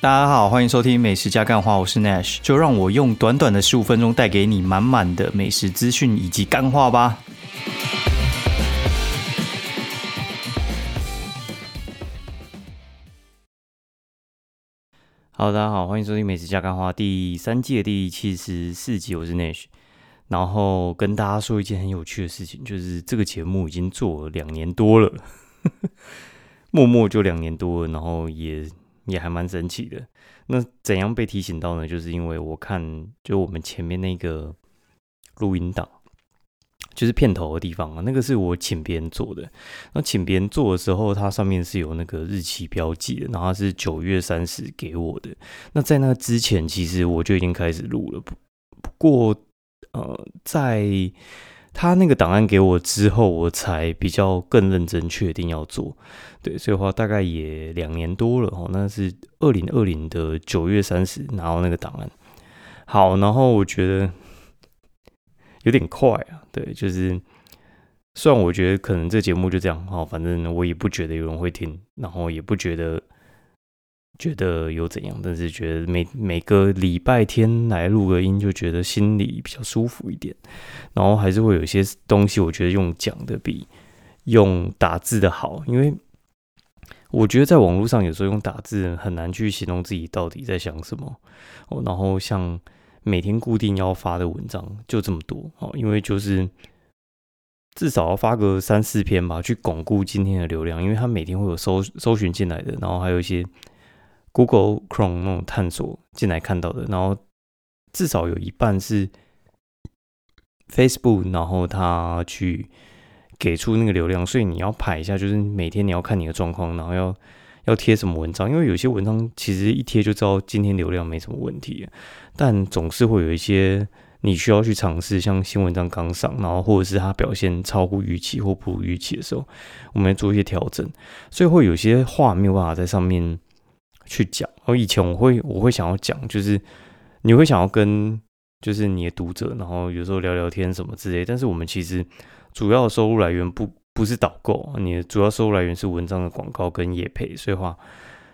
大家好，欢迎收听美食加干话，我是 Nash，就让我用短短的十五分钟带给你满满的美食资讯以及干话吧。好，大家好，欢迎收听美食加干话第三季的第七十四集，我是 Nash。然后跟大家说一件很有趣的事情，就是这个节目已经做了两年多了，默默就两年多了，然后也。也还蛮神奇的。那怎样被提醒到呢？就是因为我看，就我们前面那个录音档，就是片头的地方啊，那个是我请别人做的。那请别人做的时候，它上面是有那个日期标记的，然后是九月三十给我的。那在那之前，其实我就已经开始录了。不不过，呃，在他那个档案给我之后，我才比较更认真确定要做。对，所以话大概也两年多了哦。那是二零二零的九月三十拿到那个档案。好，然后我觉得有点快啊。对，就是虽然我觉得可能这节目就这样哦，反正我也不觉得有人会听，然后也不觉得觉得有怎样，但是觉得每每个礼拜天来录个音，就觉得心里比较舒服一点。然后还是会有一些东西，我觉得用讲的比用打字的好，因为。我觉得在网络上有时候用打字很难去形容自己到底在想什么哦。然后像每天固定要发的文章就这么多哦，因为就是至少要发个三四篇吧，去巩固今天的流量。因为它每天会有搜搜寻进来的，然后还有一些 Google Chrome 那种探索进来看到的，然后至少有一半是 Facebook，然后他去。给出那个流量，所以你要排一下，就是每天你要看你的状况，然后要要贴什么文章，因为有些文章其实一贴就知道今天流量没什么问题，但总是会有一些你需要去尝试，像新文章刚上，然后或者是它表现超乎预期或不如预期的时候，我们要做一些调整，所以会有些话没有办法在上面去讲。而以前我会我会想要讲，就是你会想要跟就是你的读者，然后有时候聊聊天什么之类，但是我们其实。主要收入来源不不是导购，你的主要收入来源是文章的广告跟业配，所以话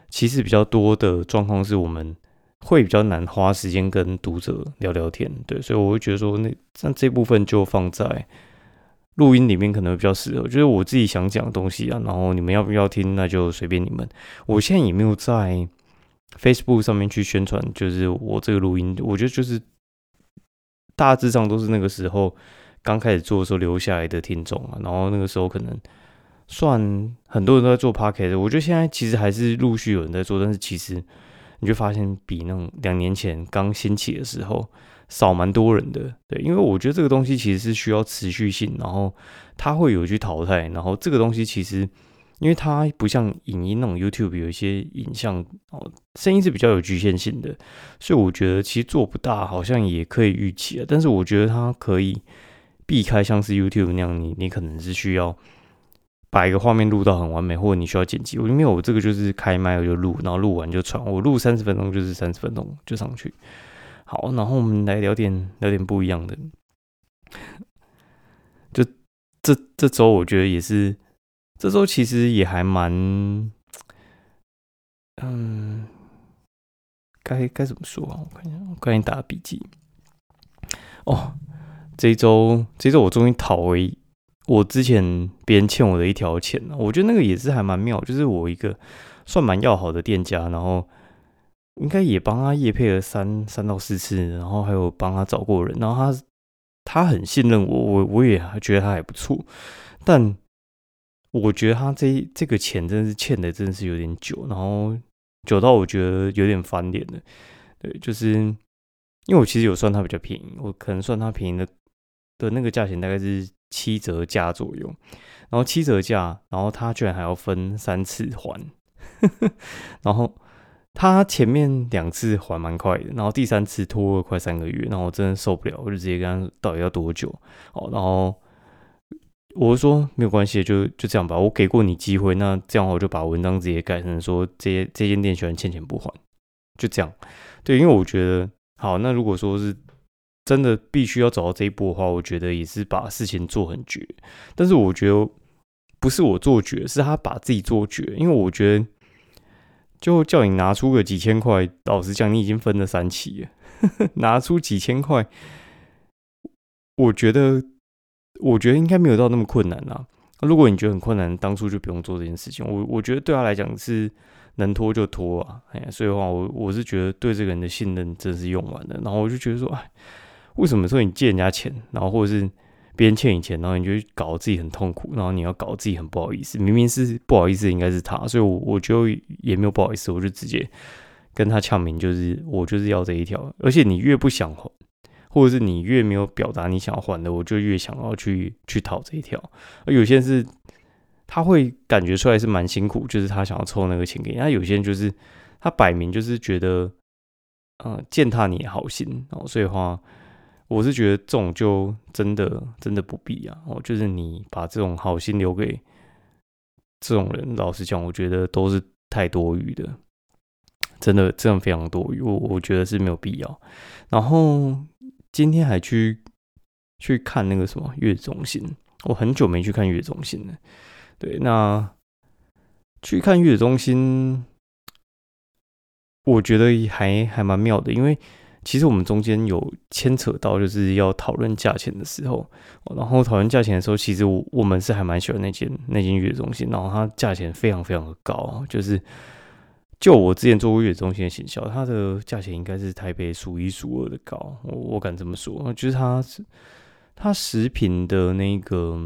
其实比较多的状况是我们会比较难花时间跟读者聊聊天，对，所以我会觉得说那像这部分就放在录音里面可能比较适合，就是我自己想讲的东西啊，然后你们要不要听那就随便你们。我现在也没有在 Facebook 上面去宣传，就是我这个录音，我觉得就是大致上都是那个时候。刚开始做的时候留下来的听众啊，然后那个时候可能算很多人都在做 p o c a s t 我觉得现在其实还是陆续有人在做，但是其实你就发现比那种两年前刚兴起的时候少蛮多人的。对，因为我觉得这个东西其实是需要持续性，然后它会有去淘汰，然后这个东西其实因为它不像影音那种 YouTube 有一些影像哦，声音是比较有局限性的，所以我觉得其实做不大好像也可以预期啊，但是我觉得它可以。避开像是 YouTube 那样，你你可能是需要把一个画面录到很完美，或者你需要剪辑。我因为我这个就是开麦我就录，然后录完就传。我录三十分钟就是三十分钟就上去。好，然后我们来聊点聊点不一样的。就这这周我觉得也是，这周其实也还蛮，嗯，该该怎么说啊？我看一下，我赶紧打笔记。哦。这一周，这周我终于讨回我之前别人欠我的一条钱了。我觉得那个也是还蛮妙，就是我一个算蛮要好的店家，然后应该也帮他夜配了三三到四次，然后还有帮他找过人，然后他他很信任我，我我也觉得他还不错。但我觉得他这这个钱真的是欠的，真是有点久，然后久到我觉得有点翻脸了。对，就是因为我其实有算他比较便宜，我可能算他便宜的。的那个价钱大概是七折价左右，然后七折价，然后他居然还要分三次还，然后他前面两次还蛮快的，然后第三次拖了快三个月，然后我真的受不了，我就直接跟他到底要多久哦，然后我说没有关系，就就这样吧，我给过你机会，那这样我就把文章直接改成说这这间店喜欢欠钱不还，就这样，对，因为我觉得好，那如果说是。真的必须要走到这一步的话，我觉得也是把事情做很绝。但是我觉得不是我做绝，是他把自己做绝。因为我觉得就叫你拿出个几千块，老实讲，你已经分了三期了，拿出几千块，我觉得，我觉得应该没有到那么困难啦。如果你觉得很困难，当初就不用做这件事情。我我觉得对他来讲是能拖就拖啊，哎，所以的话，我我是觉得对这个人的信任真是用完了。然后我就觉得说，哎，为什么说你借人家钱，然后或者是？别人欠你钱，然后你就搞自己很痛苦，然后你要搞自己很不好意思。明明是不好意思，应该是他，所以，我我就也没有不好意思，我就直接跟他呛明，就是我就是要这一条。而且你越不想还，或者是你越没有表达你想要还的，我就越想要去去讨这一条。而有些是他会感觉出来是蛮辛苦，就是他想要凑那个钱给你；，那有些人就是他摆明就是觉得，嗯，践踏你的好心，然后所以话。我是觉得这种就真的真的不必啊！哦，就是你把这种好心留给这种人，老实讲，我觉得都是太多余的，真的这样非常多余，我我觉得是没有必要。然后今天还去去看那个什么月中心，我很久没去看月中心了。对，那去看月中心，我觉得还还蛮妙的，因为。其实我们中间有牵扯到，就是要讨论价钱的时候，然后讨论价钱的时候，其实我我们是还蛮喜欢那间那间月中心，然后它价钱非常非常的高，就是就我之前做过月中心的行销，它的价钱应该是台北数一数二的高，我我敢这么说，就是它是它食品的那个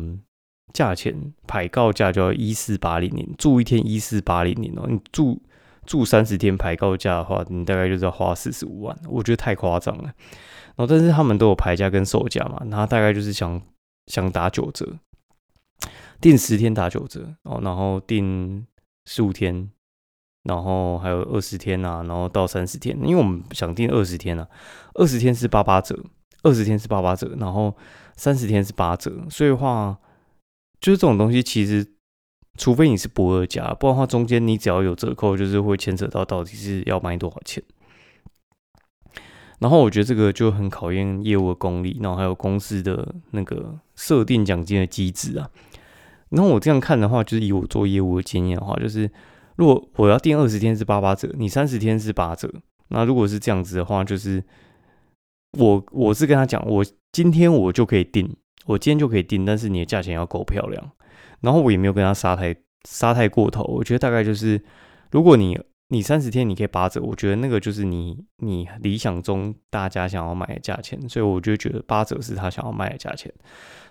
价钱排告价就要一四八零零，住一天一四八零零哦，你住。住三十天排高价的话，你大概就是要花四十五万，我觉得太夸张了。然后，但是他们都有排价跟售价嘛，那大概就是想想打九折，订十天打九折哦，然后订十五天，然后还有二十天啊，然后到三十天，因为我们想订二十天啊，二十天是八八折，二十天是八八折，然后三十天是八折，所以话就是这种东西其实。除非你是不二家，不然的话，中间你只要有折扣，就是会牵扯到到底是要卖多少钱。然后我觉得这个就很考验业务的功力，然后还有公司的那个设定奖金的机制啊。然后我这样看的话，就是以我做业务的经验的话，就是如果我要订二十天是八八折，你三十天是八折。那如果是这样子的话，就是我我是跟他讲，我今天我就可以订，我今天就可以订，但是你的价钱要够漂亮。然后我也没有跟他杀太杀太过头，我觉得大概就是，如果你你三十天你可以八折，我觉得那个就是你你理想中大家想要买的价钱，所以我就觉得八折是他想要卖的价钱。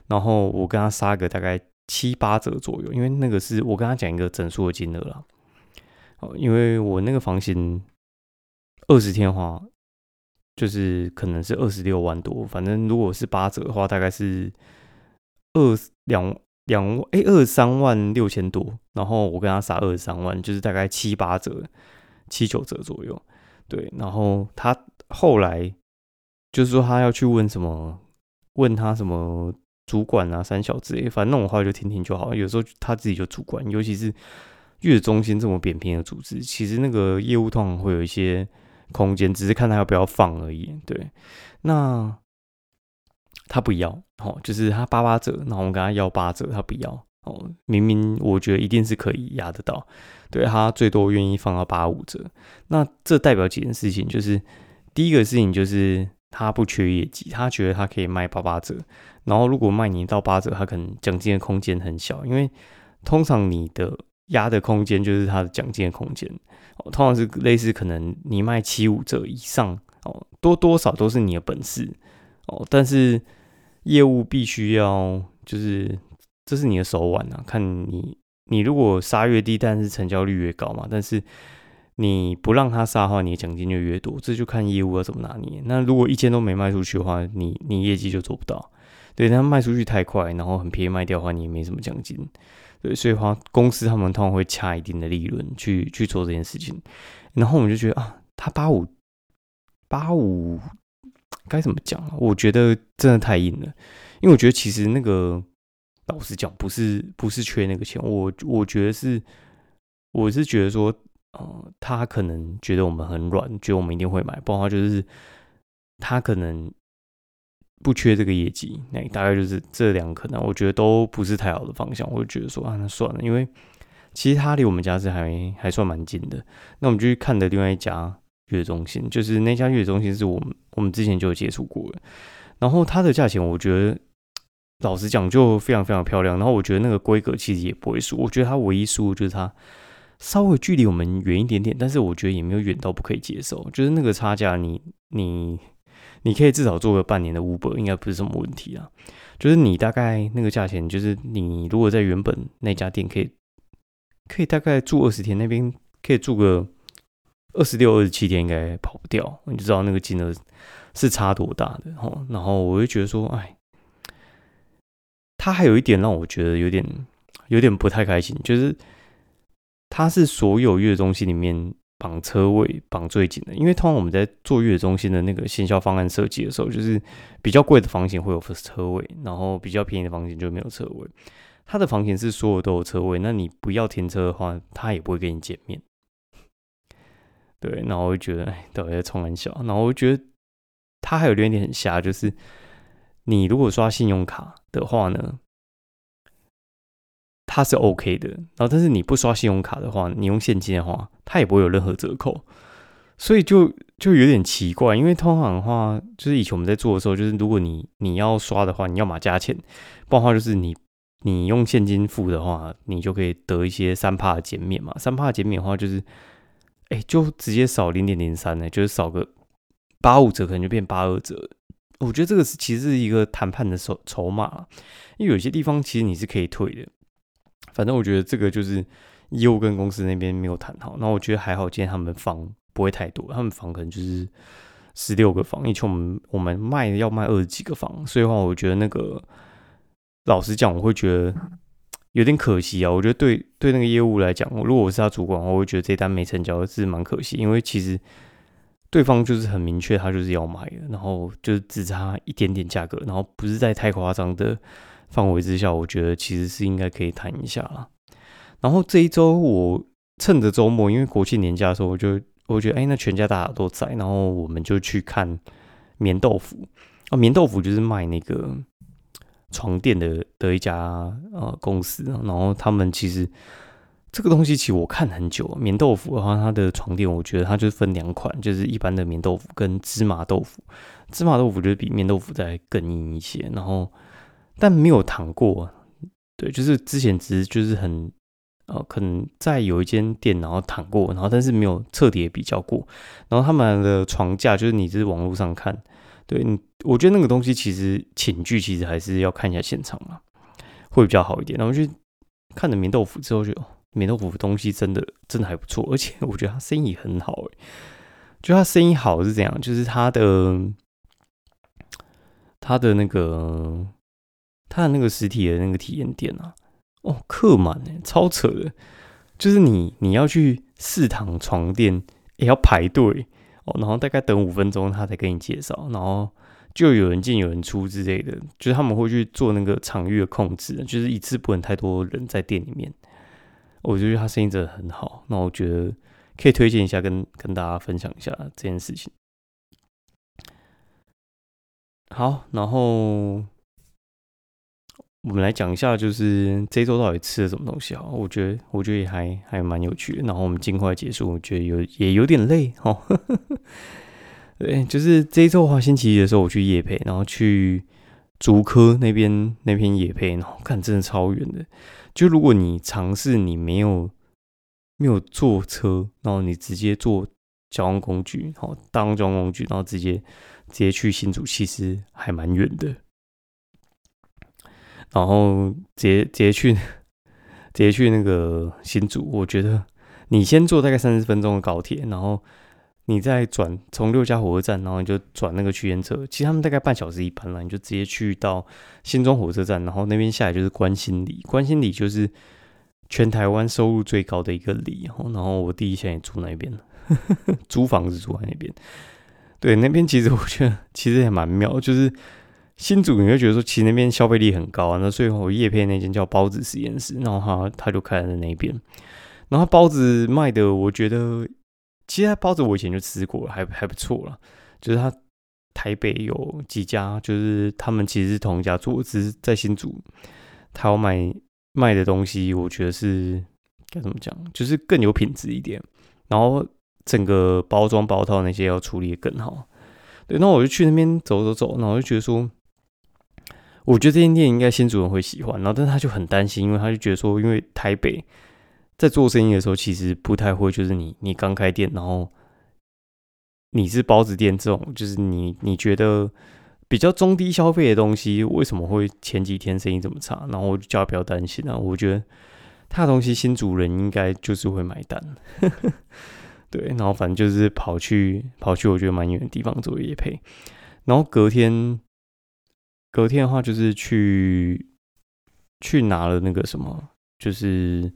然后我跟他杀个大概七八折左右，因为那个是我跟他讲一个整数的金额了。哦，因为我那个房型二十天的话，就是可能是二十六万多，反正如果是八折的话，大概是二两。两哎二十三万六千多，然后我跟他杀二十三万，就是大概七八折、七九折左右。对，然后他后来就是说他要去问什么，问他什么主管啊、三小之类，反正那种话就听听就好。有时候他自己就主管，尤其是月中心这么扁平的组织，其实那个业务通常会有一些空间，只是看他要不要放而已。对，那。他不要，哦，就是他八八折，然后我们跟他要八折，他不要，哦，明明我觉得一定是可以压得到，对他最多愿意放到八五折，那这代表几件事情，就是第一个事情就是他不缺业绩，他觉得他可以卖八八折，然后如果卖你到八折，他可能奖金的空间很小，因为通常你的压的空间就是他的奖金的空间，通常是类似可能你卖七五折以上，哦，多多少都是你的本事，哦，但是。业务必须要，就是这是你的手腕啊！看你，你如果杀越低，但是成交率越高嘛。但是你不让他杀的话，你的奖金就越多。这就看业务要怎么拿捏。那如果一千都没卖出去的话，你你业绩就做不到。对，他卖出去太快，然后很便宜卖掉的话，你也没什么奖金。对，所以话公司他们通常会掐一定的利润去去做这件事情。然后我们就觉得啊，他八五八五。该怎么讲啊？我觉得真的太硬了，因为我觉得其实那个老实讲，不是不是缺那个钱，我我觉得是，我是觉得说，呃，他可能觉得我们很软，觉得我们一定会买，不然话就是他可能不缺这个业绩，那大概就是这两可能，我觉得都不是太好的方向，我就觉得说啊，那算了，因为其实他离我们家是还还算蛮近的。那我们就去看的另外一家月中心，就是那家月中心是我们我们之前就有接触过的。然后它的价钱，我觉得老实讲就非常非常漂亮。然后我觉得那个规格其实也不会输，我觉得它唯一输就是它稍微距离我们远一点点，但是我觉得也没有远到不可以接受。就是那个差价，你你你可以至少做个半年的 Uber，应该不是什么问题啊。就是你大概那个价钱，就是你如果在原本那家店可以可以大概住二十天，那边可以住个二十六、二十七天，应该跑不掉。你就知道那个金额。是差多大的哦，然后我就觉得说，哎，他还有一点让我觉得有点有点不太开心，就是他是所有月中心里面绑车位绑最紧的，因为通常我们在做月中心的那个行销方案设计的时候，就是比较贵的房型会有车位，然后比较便宜的房型就没有车位。他的房型是所有都有车位，那你不要停车的话，他也不会跟你减面。对，然后我就觉得，哎，到底在冲很小，然后我就觉得。它还有另一点很瞎，就是你如果刷信用卡的话呢，它是 OK 的。然后，但是你不刷信用卡的话，你用现金的话，它也不会有任何折扣。所以就就有点奇怪，因为通常的话，就是以前我们在做的时候，就是如果你你要刷的话，你要嘛加钱；不然的话，就是你你用现金付的话，你就可以得一些三帕减免嘛。三帕减免的话，就是哎，就直接少零点零三呢，就是少个。八五折可能就变八二折，我觉得这个是其实是一个谈判的筹筹码，因为有些地方其实你是可以退的。反正我觉得这个就是业务跟公司那边没有谈好。那我觉得还好，今天他们房不会太多，他们房可能就是十六个房，以前我们我们卖要卖二十几个房，所以话我觉得那个老实讲，我会觉得有点可惜啊。我觉得对对那个业务来讲，如果我是他主管，我会觉得这单没成交是蛮可惜，因为其实。对方就是很明确，他就是要买的，然后就是只差一点点价格，然后不是在太夸张的范围之下，我觉得其实是应该可以谈一下了。然后这一周我趁着周末，因为国庆年假的时候，我就我觉得哎，那全家大家都在，然后我们就去看棉豆腐啊，棉豆腐就是卖那个床垫的的一家呃公司，然后他们其实。这个东西其实我看很久，棉豆腐的话，它的床垫我觉得它就是分两款，就是一般的棉豆腐跟芝麻豆腐。芝麻豆腐就是比棉豆腐再更硬一些，然后但没有躺过，对，就是之前只是就是很呃，可能在有一间店然后躺过，然后但是没有彻底比较过。然后他们的床架就是你是网络上看，对你，我觉得那个东西其实寝具其实还是要看一下现场啊，会比较好一点。然后就看了棉豆腐之后就。棉豆腐东西真的真的还不错，而且我觉得他生意很好诶。就他生意好是怎样？就是他的他的那个他的那个实体的那个体验店啊，哦，客满诶，超扯的。就是你你要去试躺床垫也要排队哦，然后大概等五分钟他才给你介绍，然后就有人进有人出之类的，就是他们会去做那个场域的控制，就是一次不能太多人在店里面。我觉得他生意真的很好，那我觉得可以推荐一下，跟跟大家分享一下这件事情。好，然后我们来讲一下，就是这周到底吃了什么东西啊？我觉得，我觉得也还还蛮有趣的。然后我们尽快结束，我觉得有也有点累哦。对，就是这一周的话，星期一的时候我去夜配，然后去竹科那边那边夜配，然后看真的超远的。就如果你尝试你没有没有坐车，然后你直接坐交通工具，好当交通工具，然后直接直接去新竹，其实还蛮远的。然后直接直接去直接去那个新竹，我觉得你先坐大概三十分钟的高铁，然后。你再转从六家火车站，然后你就转那个区间车，其实他们大概半小时一班了，你就直接去到新庄火车站，然后那边下来就是关心里，关心里就是全台湾收入最高的一个里，然后我弟现在也住那边 租房子住在那边。对，那边其实我觉得其实也蛮妙，就是新主你会觉得说其实那边消费力很高啊，那最后叶片那间叫包子实验室，然后他他就开在那边，然后包子卖的我觉得。其实包子我以前就吃过，还还不错了。就是他台北有几家，就是他们其实是同一家做，只是在新竹，他要买卖的东西，我觉得是该怎么讲，就是更有品质一点，然后整个包装包套那些要处理更好。对，那我就去那边走走走，然后我就觉得说，我觉得这间店应该新主人会喜欢，然后但是他就很担心，因为他就觉得说，因为台北在做生意的时候，其实不太会，就是你你刚开店，然后你是包子店这种，就是你你觉得比较中低消费的东西，为什么会前几天生意这么差？然后我就叫他不要担心啊，我觉得他的东西新主人应该就是会买单。对，然后反正就是跑去跑去，我觉得蛮远的地方做夜配，然后隔天隔天的话就是去去拿了那个什么，就是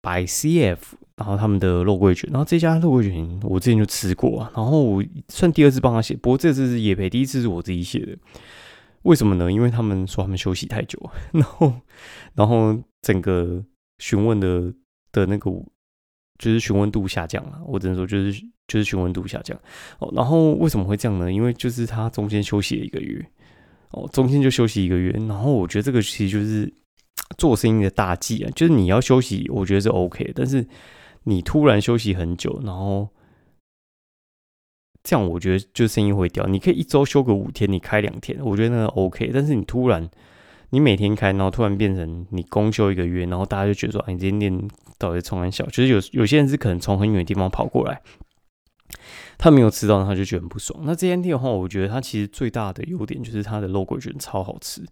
百 CF，然后他们的肉桂卷，然后这家肉桂卷我之前就吃过啊，然后我算第二次帮他写，不过这次是夜配，第一次是我自己写的，为什么呢？因为他们说他们休息太久，然后然后整个询问的的那个。就是询问度下降了，我只能说就是就是询问度下降哦。然后为什么会这样呢？因为就是他中间休息了一个月哦，中间就休息一个月。然后我觉得这个其实就是做生意的大忌啊，就是你要休息，我觉得是 OK，但是你突然休息很久，然后这样我觉得就生意会掉。你可以一周休个五天，你开两天，我觉得那个 OK。但是你突然你每天开，然后突然变成你公休一个月，然后大家就觉得说，哎，你这间店。到底从很小，就是有有些人是可能从很远的地方跑过来，他没有吃到，他就觉得很不爽。那这间店的话，我觉得它其实最大的优点就是它的肉桂卷超好吃，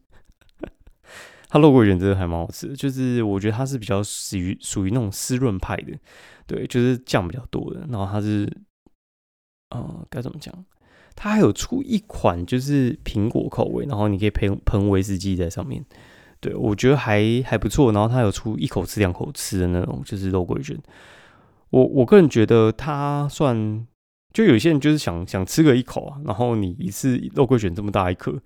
它肉桂卷真的还蛮好吃。就是我觉得它是比较属于属于那种湿润派的，对，就是酱比较多的。然后它是，呃，该怎么讲？它还有出一款就是苹果口味，然后你可以喷喷威士忌在上面。对，我觉得还还不错。然后它有出一口吃、两口吃的那种，就是肉桂卷。我我个人觉得它算，就有些人就是想想吃个一口啊，然后你一次肉桂卷这么大一颗，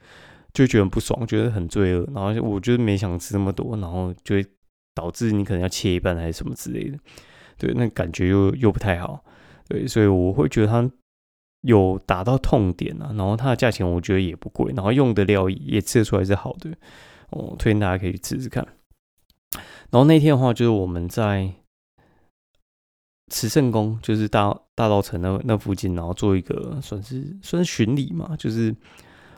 就觉得不爽，觉得很罪恶。然后我就没想吃那么多，然后就会导致你可能要切一半还是什么之类的。对，那感觉又又不太好。对，所以我会觉得它有打到痛点啊。然后它的价钱我觉得也不贵，然后用的料也吃得出来是好的。哦，推荐大家可以去吃吃看。然后那天的话，就是我们在慈圣宫，就是大大道城那那附近，然后做一个算是算是巡礼嘛。就是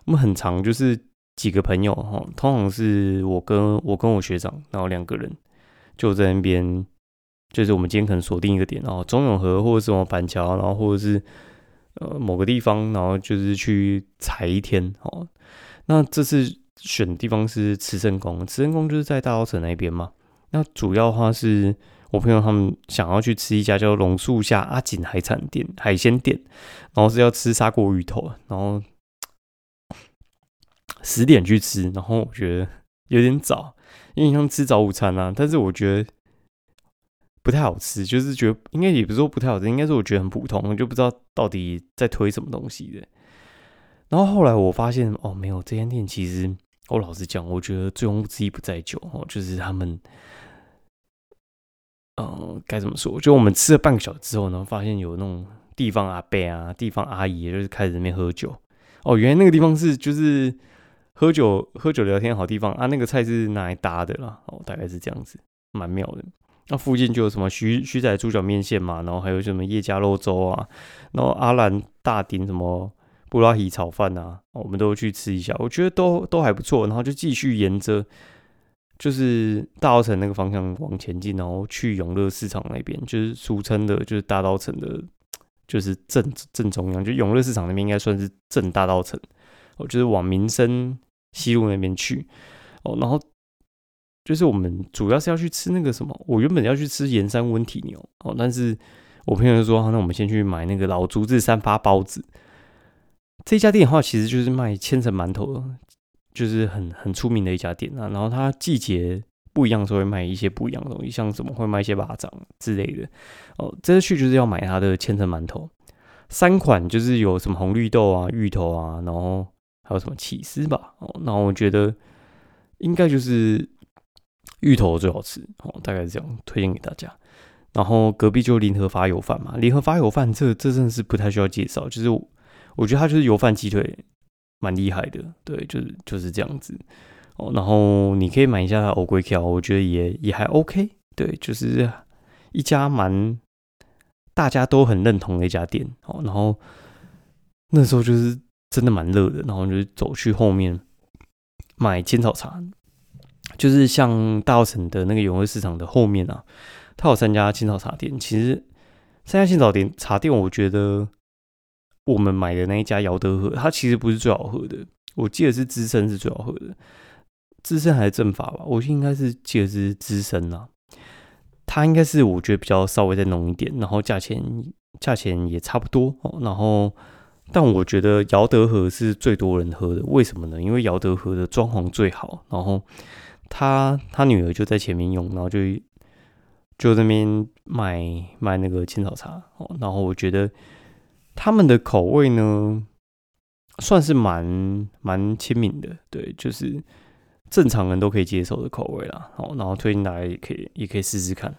我们很长，就是几个朋友哈，通常是我跟我跟我学长，然后两个人就在那边，就是我们今天可能锁定一个点，然后中永和或者什么板桥，然后或者是呃某个地方，然后就是去踩一天哦。那这次。选的地方是慈圣宫，慈圣宫就是在大稻城那边嘛。那主要的话是我朋友他们想要去吃一家叫榕树下阿锦海产店海鲜店，然后是要吃砂锅鱼头，然后十点去吃，然后我觉得有点早，因为像吃早午餐啊，但是我觉得不太好吃，就是觉得应该也不是说不太好吃，应该是我觉得很普通，就不知道到底在推什么东西的。然后后来我发现哦，没有这间店其实。我老实讲，我觉得醉翁之意不在酒哦，就是他们，嗯，该怎么说？就我们吃了半个小时之后呢，发现有那种地方阿伯啊、地方阿姨，就是开始那边喝酒。哦，原来那个地方是就是喝酒、喝酒聊天好地方啊。那个菜是拿来搭的啦，哦，大概是这样子，蛮妙的。那附近就有什么徐徐仔猪脚面线嘛，然后还有什么叶家肉粥啊，然后阿兰大鼎什么。布拉提炒饭啊，我们都去吃一下，我觉得都都还不错。然后就继续沿着就是大稻城那个方向往前进，然后去永乐市场那边，就是俗称的，就是大稻城的，就是正正中央。就永乐市场那边应该算是正大稻城，我就是往民生西路那边去哦。然后就是我们主要是要去吃那个什么，我原本要去吃盐山温体牛哦，但是我朋友就说，那我们先去买那个老竹子三发包子。这家店的话，其实就是卖千层馒头，就是很很出名的一家店啊。然后它季节不一样，时候会卖一些不一样的东西，像什么会卖一些巴掌之类的。哦，这次去就是要买它的千层馒头，三款就是有什么红绿豆啊、芋头啊，然后还有什么起司吧。哦，然后我觉得应该就是芋头最好吃哦，大概是这样推荐给大家。然后隔壁就联合发油饭嘛，联合发油饭这这真的是不太需要介绍，就是。我觉得它就是油饭鸡腿，蛮厉害的，对，就是就是这样子哦，然后你可以买一下它欧龟条，我觉得也也还 OK。对，就是一家蛮大家都很认同的一家店哦。然后那时候就是真的蛮热的，然后就走去后面买千草茶，就是像大澳城的那个永乐市场的后面啊，它有三家青草茶店。其实三家青草店茶店，我觉得我们买的那一家姚德和，它其实不是最好喝的，我记得是资深是最好喝的。资深还是正法吧，我应该是记得是资深呐。它应该是我觉得比较稍微再浓一点，然后价钱价钱也差不多哦。然后，但我觉得姚德和是最多人喝的，为什么呢？因为姚德和的装潢最好，然后他他女儿就在前面用，然后就就那边卖卖那个青草茶哦。然后我觉得他们的口味呢，算是蛮蛮亲民的，对，就是。正常人都可以接受的口味啦，好，然后推荐大家也可以也可以试试看，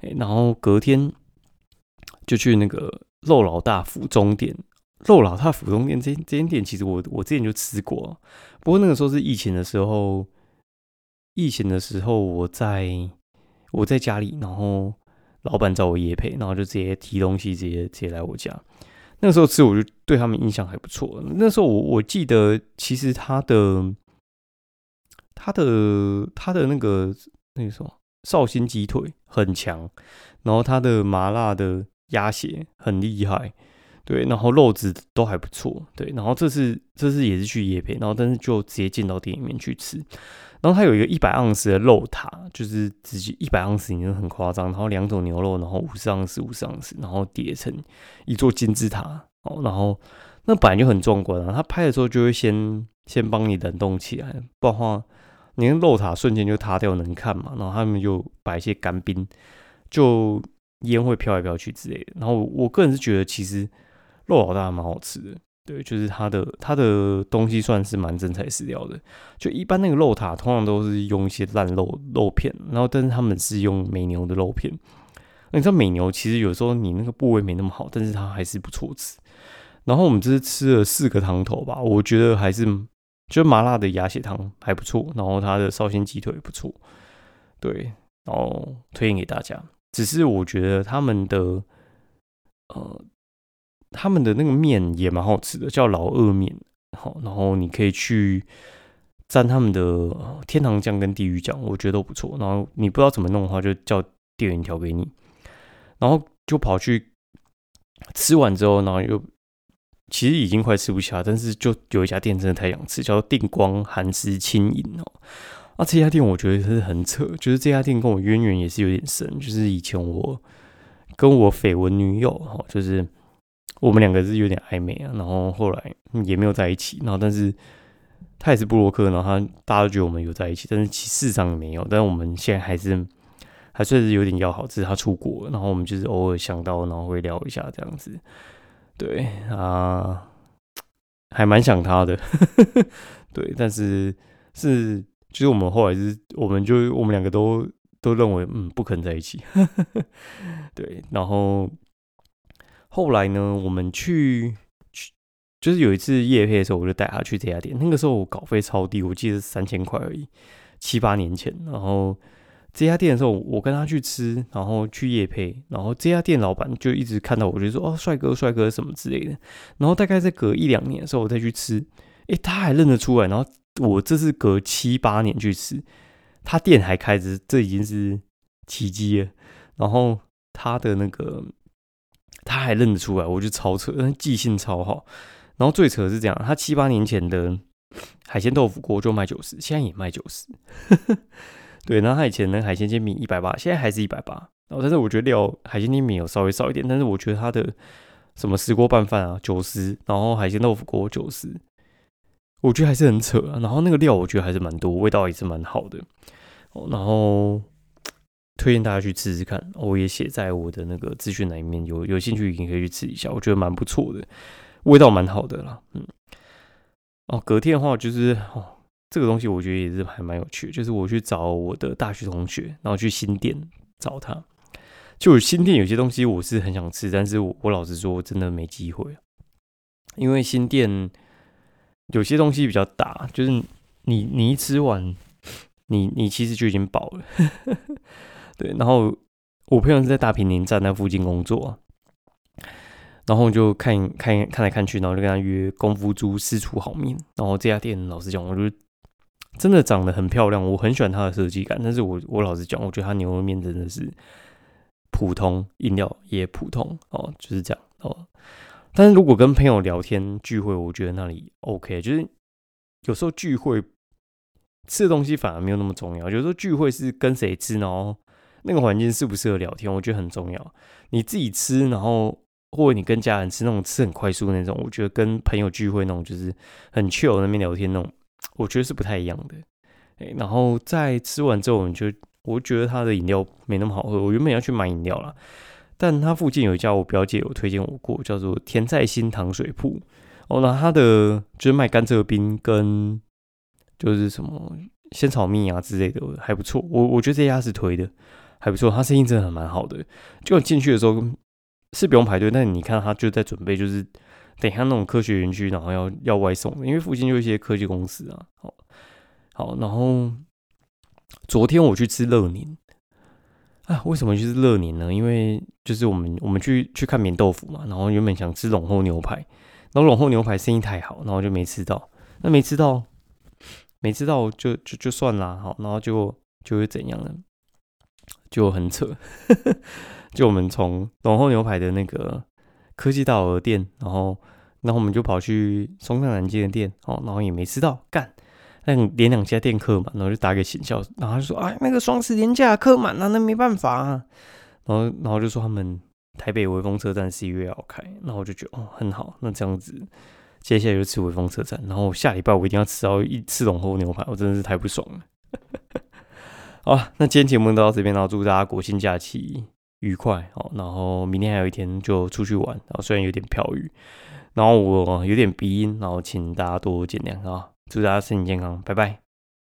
哎，然后隔天就去那个肉老大府中店，肉老大府中店这这间店其实我我之前就吃过，不过那个时候是疫情的时候，疫情的时候我在我在家里，然后老板找我夜配，然后就直接提东西，直接直接来我家，那个时候吃我就对他们印象还不错，那时候我我记得其实他的。他的他的那个那个什么绍兴鸡腿很强，然后他的麻辣的鸭血很厉害，对，然后肉质都还不错，对，然后这次这次也是去夜配，然后但是就直接进到店里面去吃，然后它有一个一百盎司的肉塔，就是直接一百盎司已经很夸张，然后两种牛肉，然后五十盎司五十盎司，然后叠成一座金字塔哦，然后那本来就很壮观啊，他拍的时候就会先先帮你冷冻起来，不然的话。你看肉塔瞬间就塌掉，能看嘛？然后他们就摆一些干冰，就烟会飘来飘去之类的。然后我个人是觉得，其实肉老大蛮好吃的，对，就是它的它的东西算是蛮真材实料的。就一般那个肉塔通常都是用一些烂肉肉片，然后但是他们是用美牛的肉片。你知道美牛其实有时候你那个部位没那么好，但是它还是不错吃。然后我们这次吃了四个汤头吧，我觉得还是。就麻辣的鸭血汤还不错，然后它的绍兴鸡腿也不错，对，然后推荐给大家。只是我觉得他们的呃，他们的那个面也蛮好吃的，叫老二面，好，然后你可以去蘸他们的天堂酱跟地狱酱，我觉得都不错。然后你不知道怎么弄的话，就叫店员调给你，然后就跑去吃完之后，然后又。其实已经快吃不下，但是就有一家店真的太想吃，叫定光韩式轻饮哦。啊，这家店我觉得是很扯，就是这家店跟我渊源也是有点深，就是以前我跟我绯闻女友哈，就是我们两个是有点暧昧啊，然后后来也没有在一起，然后但是他也是布洛克，然后他大家都觉得我们有在一起，但是其事实上没有，但是我们现在还是 还算是有点要好，只是他出国，然后我们就是偶尔想到，然后会聊一下这样子。对啊，还蛮想他的，对，但是是，就是我们后来是，我们就我们两个都都认为，嗯，不可能在一起，对，然后后来呢，我们去去，就是有一次夜配的时候，我就带他去这家店，那个时候我稿费超低，我记得三千块而已，七八年前，然后。这家店的时候，我跟他去吃，然后去夜配，然后这家店老板就一直看到我，就说：“哦，帅哥，帅哥什么之类的。”然后大概在隔一两年的时候，我再去吃，诶，他还认得出来。然后我这是隔七八年去吃，他店还开着，这已经是奇迹了。然后他的那个他还认得出来，我就超扯，记性超好。然后最扯的是这样，他七八年前的海鲜豆腐锅就卖九十，现在也卖九十。对，然后他以前的海鲜煎饼一百八，现在还是一百八。然后，但是我觉得料海鲜煎饼有稍微少一点，但是我觉得它的什么石锅拌饭啊九十，然后海鲜豆腐锅九十，我觉得还是很扯啊。然后那个料我觉得还是蛮多，味道也是蛮好的。然后推荐大家去吃吃看，我也写在我的那个资讯栏里面，有有兴趣也可以去吃一下，我觉得蛮不错的，味道蛮好的啦。嗯，哦，隔天的话就是哦。这个东西我觉得也是还蛮有趣，就是我去找我的大学同学，然后去新店找他。就新店有些东西我是很想吃，但是我我老实说真的没机会，因为新店有些东西比较大，就是你你一吃完，你你其实就已经饱了。对，然后我朋友是在大平林站那附近工作，然后就看看看来看去，然后就跟他约功夫猪私厨好面。然后这家店老实讲，我觉得真的长得很漂亮，我很喜欢它的设计感。但是我我老实讲，我觉得它牛肉面真的是普通，饮料也普通哦，就是这样哦。但是如果跟朋友聊天聚会，我觉得那里 OK，就是有时候聚会吃的东西反而没有那么重要。有时候聚会是跟谁吃，然后那个环境适不适合聊天，我觉得很重要。你自己吃，然后或者你跟家人吃那种吃很快速那种，我觉得跟朋友聚会那种就是很 chill 那边聊天那种，我觉得是不太一样的。哎，然后在吃完之后，我就我觉得他的饮料没那么好喝，我原本要去买饮料了。但他附近有一家我表姐有推荐我过，叫做甜在心糖水铺。哦，那他的就是卖甘蔗冰跟就是什么仙草蜜啊之类的，还不错。我我觉得这家是推的，还不错。他生意真的很蛮好的。就进去的时候是不用排队，但你看他就在准备，就是等一下那种科学园区，然后要要外送，因为附近有一些科技公司啊。好，好，然后昨天我去吃乐宁。啊，为什么就是乐年呢？因为就是我们我们去去看棉豆腐嘛，然后原本想吃龙后牛排，然后龙后牛排生意太好，然后就没吃到。那没吃到，没吃到就就就算啦，好，然后就就会怎样呢？就很扯，就我们从龙后牛排的那个科技大楼店，然后然后我们就跑去松山南街的店，哦，然后也没吃到，干。那连两家店客满，然后就打给行销，然后就说：“哎，那个双十连假客满了，那没办法。”啊。然后，然后就说他们台北微风车站十一月要开，然后我就觉得哦很好，那这样子接下来就吃微风车站，然后下礼拜我一定要吃到一次龙后牛排，我真的是太不爽了。好，那今天节目就到这边，然后祝大家国庆假期愉快哦。然后明天还有一天就出去玩，然后虽然有点飘雨，然后我有点鼻音，然后请大家多多见谅啊。祝大家身体健康，拜拜。